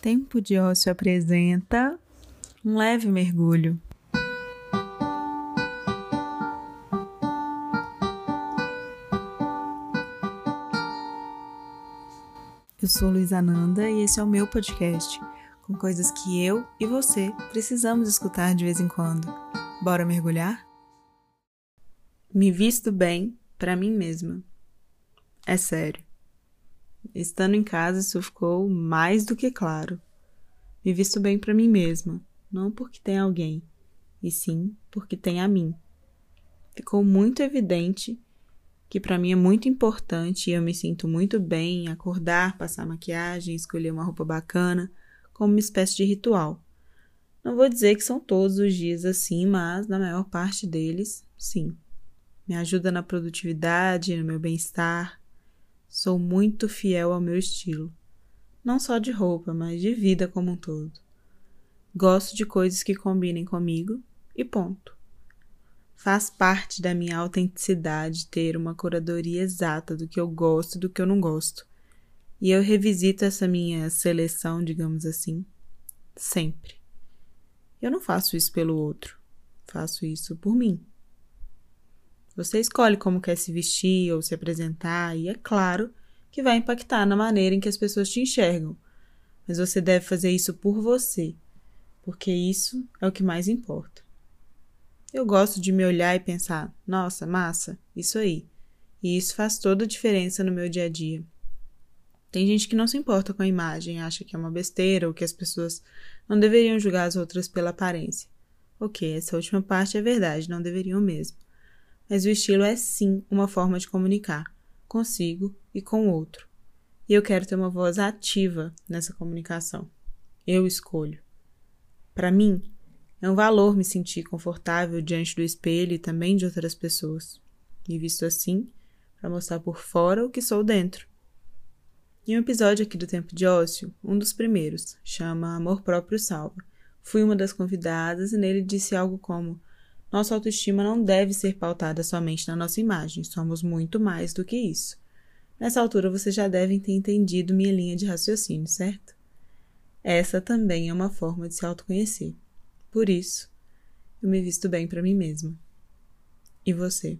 Tempo de Ócio apresenta um leve mergulho. Eu sou Luísa Ananda e esse é o meu podcast, com coisas que eu e você precisamos escutar de vez em quando. Bora mergulhar? Me visto bem para mim mesma. É sério. Estando em casa, isso ficou mais do que claro. Me visto bem para mim mesma, não porque tem alguém, e sim porque tem a mim. Ficou muito evidente que para mim é muito importante e eu me sinto muito bem em acordar, passar maquiagem, escolher uma roupa bacana, como uma espécie de ritual. Não vou dizer que são todos os dias assim, mas na maior parte deles, sim. Me ajuda na produtividade, no meu bem-estar, Sou muito fiel ao meu estilo, não só de roupa, mas de vida como um todo. Gosto de coisas que combinem comigo e ponto. Faz parte da minha autenticidade ter uma curadoria exata do que eu gosto e do que eu não gosto. E eu revisito essa minha seleção, digamos assim, sempre. Eu não faço isso pelo outro, faço isso por mim. Você escolhe como quer se vestir ou se apresentar, e é claro que vai impactar na maneira em que as pessoas te enxergam. Mas você deve fazer isso por você, porque isso é o que mais importa. Eu gosto de me olhar e pensar: nossa, massa, isso aí. E isso faz toda a diferença no meu dia a dia. Tem gente que não se importa com a imagem, acha que é uma besteira ou que as pessoas não deveriam julgar as outras pela aparência. Ok, essa última parte é verdade, não deveriam mesmo mas o estilo é sim uma forma de comunicar consigo e com o outro. E eu quero ter uma voz ativa nessa comunicação. Eu escolho. Para mim, é um valor me sentir confortável diante do espelho e também de outras pessoas. E visto assim, para mostrar por fora o que sou dentro. Em um episódio aqui do Tempo de Ócio, um dos primeiros, chama Amor Próprio Salva, fui uma das convidadas e nele disse algo como: nossa autoestima não deve ser pautada somente na nossa imagem, somos muito mais do que isso. Nessa altura vocês já devem ter entendido minha linha de raciocínio, certo? Essa também é uma forma de se autoconhecer. Por isso, eu me visto bem para mim mesma. E você?